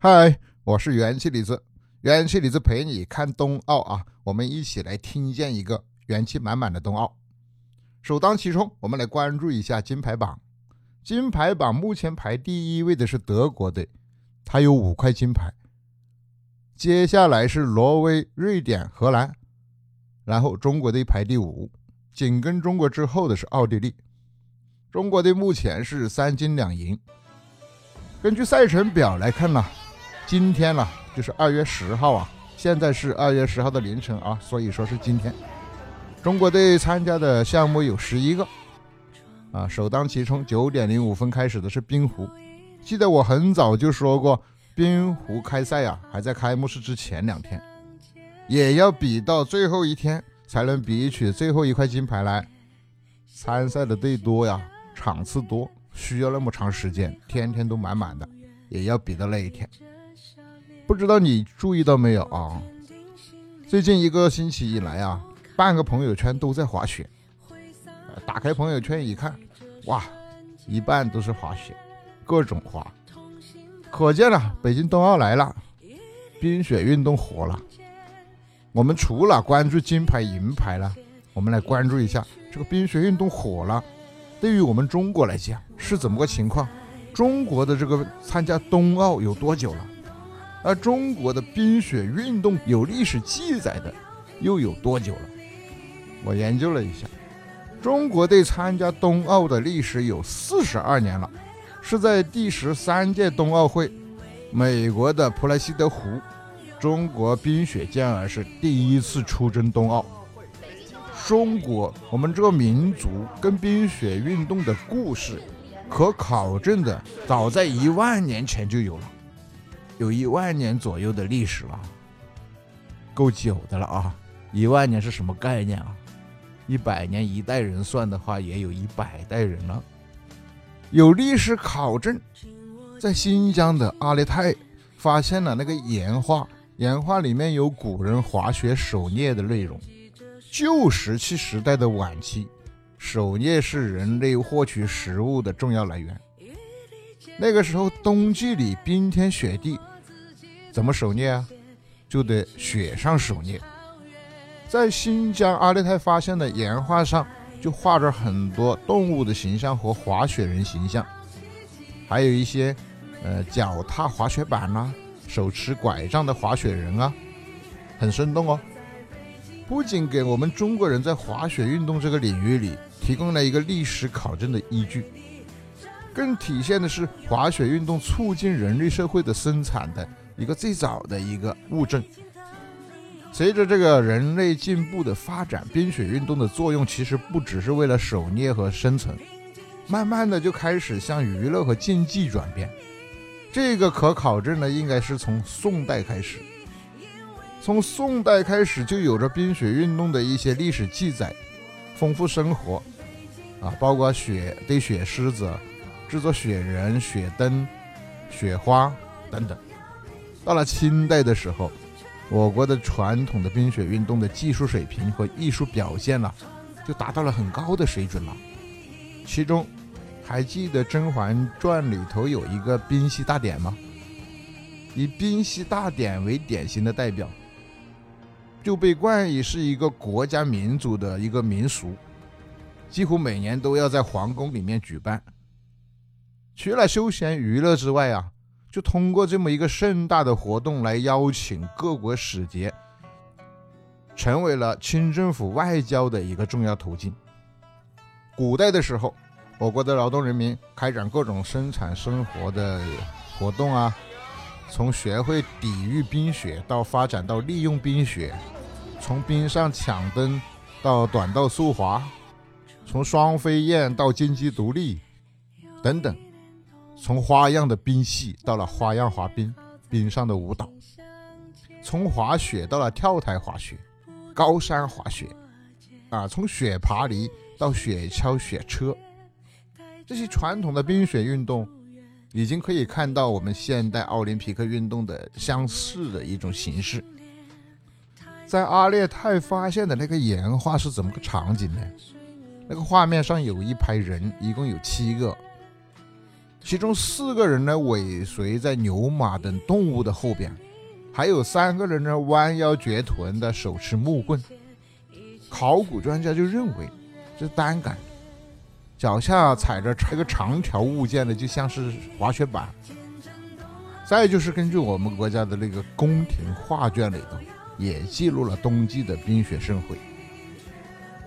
嗨，我是元气李子，元气李子陪你看冬奥啊！我们一起来听见一个元气满满的冬奥。首当其冲，我们来关注一下金牌榜。金牌榜目前排第一位的是德国队，他有五块金牌。接下来是挪威、瑞典、荷兰，然后中国队排第五，紧跟中国之后的是奥地利。中国队目前是三金两银。根据赛程表来看呢。今天呢，就是二月十号啊，现在是二月十号的凌晨啊，所以说是今天。中国队参加的项目有十一个，啊，首当其冲，九点零五分开始的是冰壶。记得我很早就说过，冰壶开赛啊，还在开幕式之前两天，也要比到最后一天才能比取最后一块金牌来。参赛的队多呀，场次多，需要那么长时间，天天都满满的，也要比到那一天。不知道你注意到没有啊？最近一个星期以来啊，半个朋友圈都在滑雪。打开朋友圈一看，哇，一半都是滑雪，各种滑。可见了，北京冬奥来了，冰雪运动火了。我们除了关注金牌银牌了，我们来关注一下这个冰雪运动火了，对于我们中国来讲是怎么个情况？中国的这个参加冬奥有多久了？而中国的冰雪运动有历史记载的又有多久了？我研究了一下，中国队参加冬奥的历史有四十二年了，是在第十三届冬奥会，美国的普莱西德湖，中国冰雪健儿是第一次出征冬奥。中国，我们这个民族跟冰雪运动的故事，可考证的早在一万年前就有了。有一万年左右的历史了，够久的了啊！一万年是什么概念啊？一百年一代人算的话，也有一百代人了。有历史考证，在新疆的阿勒泰发现了那个岩画，岩画里面有古人滑雪狩猎的内容。旧石器时代的晚期，狩猎是人类获取食物的重要来源。那个时候，冬季里冰天雪地。怎么狩猎啊？就得雪上狩猎。在新疆阿勒泰发现的岩画上，就画着很多动物的形象和滑雪人形象，还有一些呃脚踏滑雪板啦、手持拐杖的滑雪人啊，很生动哦。不仅给我们中国人在滑雪运动这个领域里提供了一个历史考证的依据，更体现的是滑雪运动促进人类社会的生产的。一个最早的一个物证。随着这个人类进步的发展，冰雪运动的作用其实不只是为了狩猎和生存，慢慢的就开始向娱乐和竞技转变。这个可考证呢，应该是从宋代开始。从宋代开始就有着冰雪运动的一些历史记载，丰富生活啊，包括雪堆雪狮子、制作雪人、雪灯、雪花等等。到了清代的时候，我国的传统的冰雪运动的技术水平和艺术表现了，就达到了很高的水准了。其中，还记得《甄嬛传》里头有一个冰嬉大典吗？以冰嬉大典为典型的代表，就被冠以是一个国家民族的一个民俗，几乎每年都要在皇宫里面举办。除了休闲娱乐之外啊。就通过这么一个盛大的活动来邀请各国使节，成为了清政府外交的一个重要途径。古代的时候，我国的劳动人民开展各种生产生活的活动啊，从学会抵御冰雪到发展到利用冰雪，从冰上抢灯到短道速滑，从双飞燕到经济独立等等。从花样的冰戏到了花样滑冰，冰上的舞蹈；从滑雪到了跳台滑雪、高山滑雪，啊，从雪爬犁到雪橇、雪车，这些传统的冰雪运动，已经可以看到我们现代奥林匹克运动的相似的一种形式。在阿列泰发现的那个岩画是怎么个场景呢？那个画面上有一排人，一共有七个，其中四个人呢尾随在牛马等动物的后边，还有三个人呢弯腰撅臀的手持木棍。考古专家就认为这单杆，脚下踩着一个长条物件的，就像是滑雪板。再就是根据我们国家的那个宫廷画卷里头，也记录了冬季的冰雪盛会。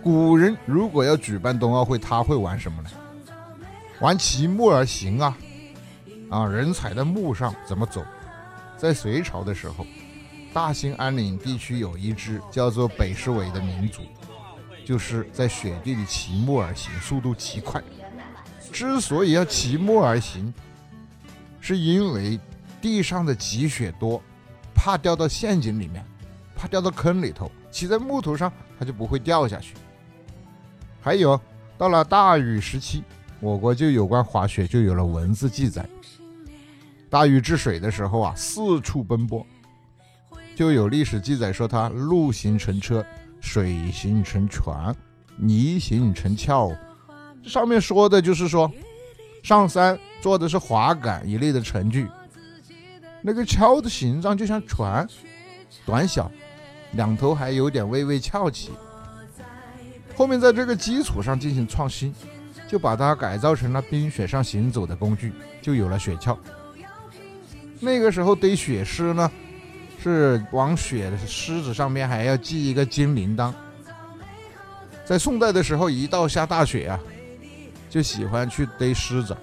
古人如果要举办冬奥会，他会玩什么呢？玩骑木而行啊！啊，人踩在木上怎么走？在隋朝的时候，大兴安岭地区有一支叫做北市尾的民族，就是在雪地里骑木而行，速度极快。之所以要骑木而行，是因为。地上的积雪多，怕掉到陷阱里面，怕掉到坑里头。骑在木头上，它就不会掉下去。还有，到了大禹时期，我国就有关滑雪就有了文字记载。大禹治水的时候啊，四处奔波，就有历史记载说他陆行乘车，水行成船，泥行成橇。这上面说的就是说，上山坐的是滑杆一类的乘具。那个橇的形状就像船，短小，两头还有点微微翘起。后面在这个基础上进行创新，就把它改造成了冰雪上行走的工具，就有了雪橇。那个时候堆雪狮呢，是往雪的狮子上面还要系一个金铃铛。在宋代的时候，一到下大雪啊，就喜欢去堆狮子，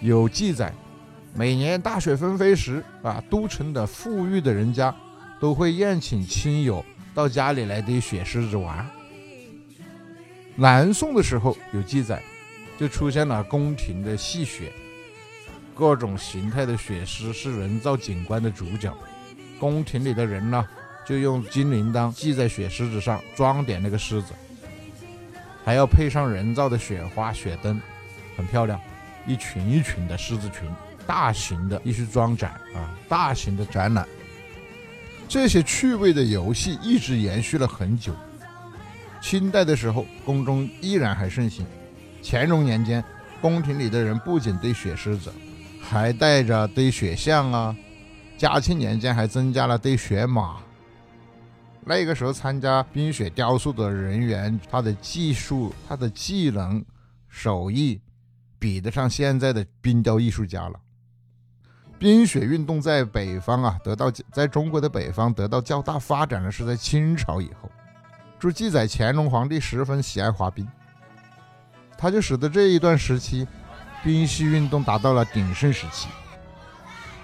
有记载。每年大雪纷飞时，啊，都城的富裕的人家都会宴请亲友到家里来堆雪狮子玩。南宋的时候有记载，就出现了宫廷的戏雪，各种形态的雪狮是人造景观的主角。宫廷里的人呢，就用金铃铛系在雪狮子上，装点那个狮子，还要配上人造的雪花、雪灯，很漂亮，一群一群的狮子群。大型的艺术装展啊，大型的展览，这些趣味的游戏一直延续了很久。清代的时候，宫中依然还盛行。乾隆年间，宫廷里的人不仅堆雪狮子，还带着堆雪象啊。嘉庆年间还增加了堆雪马。那个时候参加冰雪雕塑的人员，他的技术、他的技能、手艺，比得上现在的冰雕艺术家了。冰雪运动在北方啊，得到在中国的北方得到较大发展的是在清朝以后。据记载，乾隆皇帝十分喜爱滑冰，他就使得这一段时期冰嬉运动达到了鼎盛时期。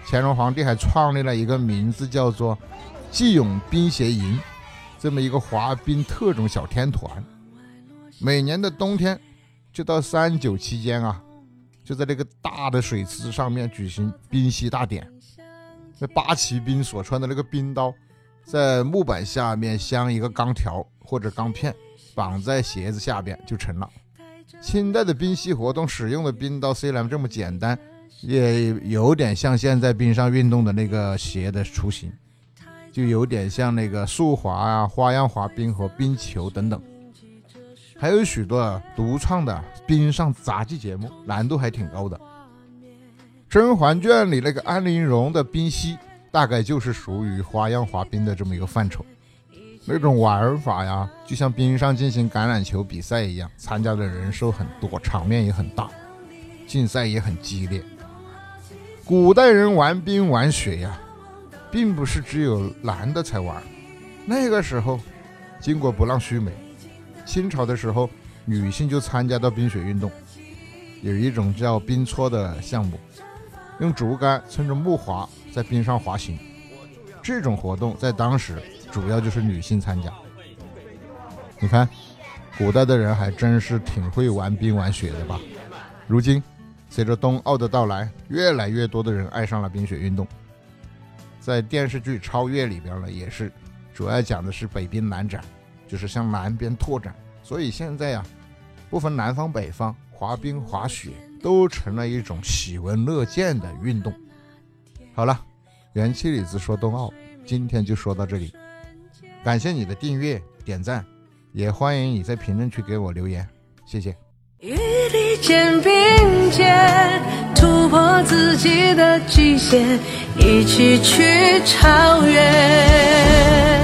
乾隆皇帝还创立了一个名字叫做“济永冰协营”这么一个滑冰特种小天团，每年的冬天就到三九期间啊。就在这个大的水池上面举行冰嬉大典，那八旗兵所穿的那个冰刀，在木板下面镶一个钢条或者钢片，绑在鞋子下边就成了。清代的冰嬉活动使用的冰刀虽然这么简单，也有点像现在冰上运动的那个鞋的雏形，就有点像那个速滑啊、花样滑冰和冰球等等。还有许多独创的冰上杂技节目，难度还挺高的。《甄嬛传》里那个安陵容的冰嬉，大概就是属于花样滑冰的这么一个范畴。那种玩法呀，就像冰上进行橄榄球比赛一样，参加的人数很多，场面也很大，竞赛也很激烈。古代人玩冰玩雪呀，并不是只有男的才玩。那个时候，经过不让须眉。清朝的时候，女性就参加到冰雪运动，有一种叫冰搓的项目，用竹竿撑着木筏在冰上滑行。这种活动在当时主要就是女性参加。你看，古代的人还真是挺会玩冰玩雪的吧？如今，随着冬奥的到来，越来越多的人爱上了冰雪运动。在电视剧《超越》里边呢，也是主要讲的是北冰南展。就是向南边拓展，所以现在呀，不分南方北方，滑冰滑雪都成了一种喜闻乐见的运动。好了，元气李子说冬奥，今天就说到这里。感谢你的订阅、点赞，也欢迎你在评论区给我留言，谢谢。力肩并肩，突破自己的极限，一起去超越。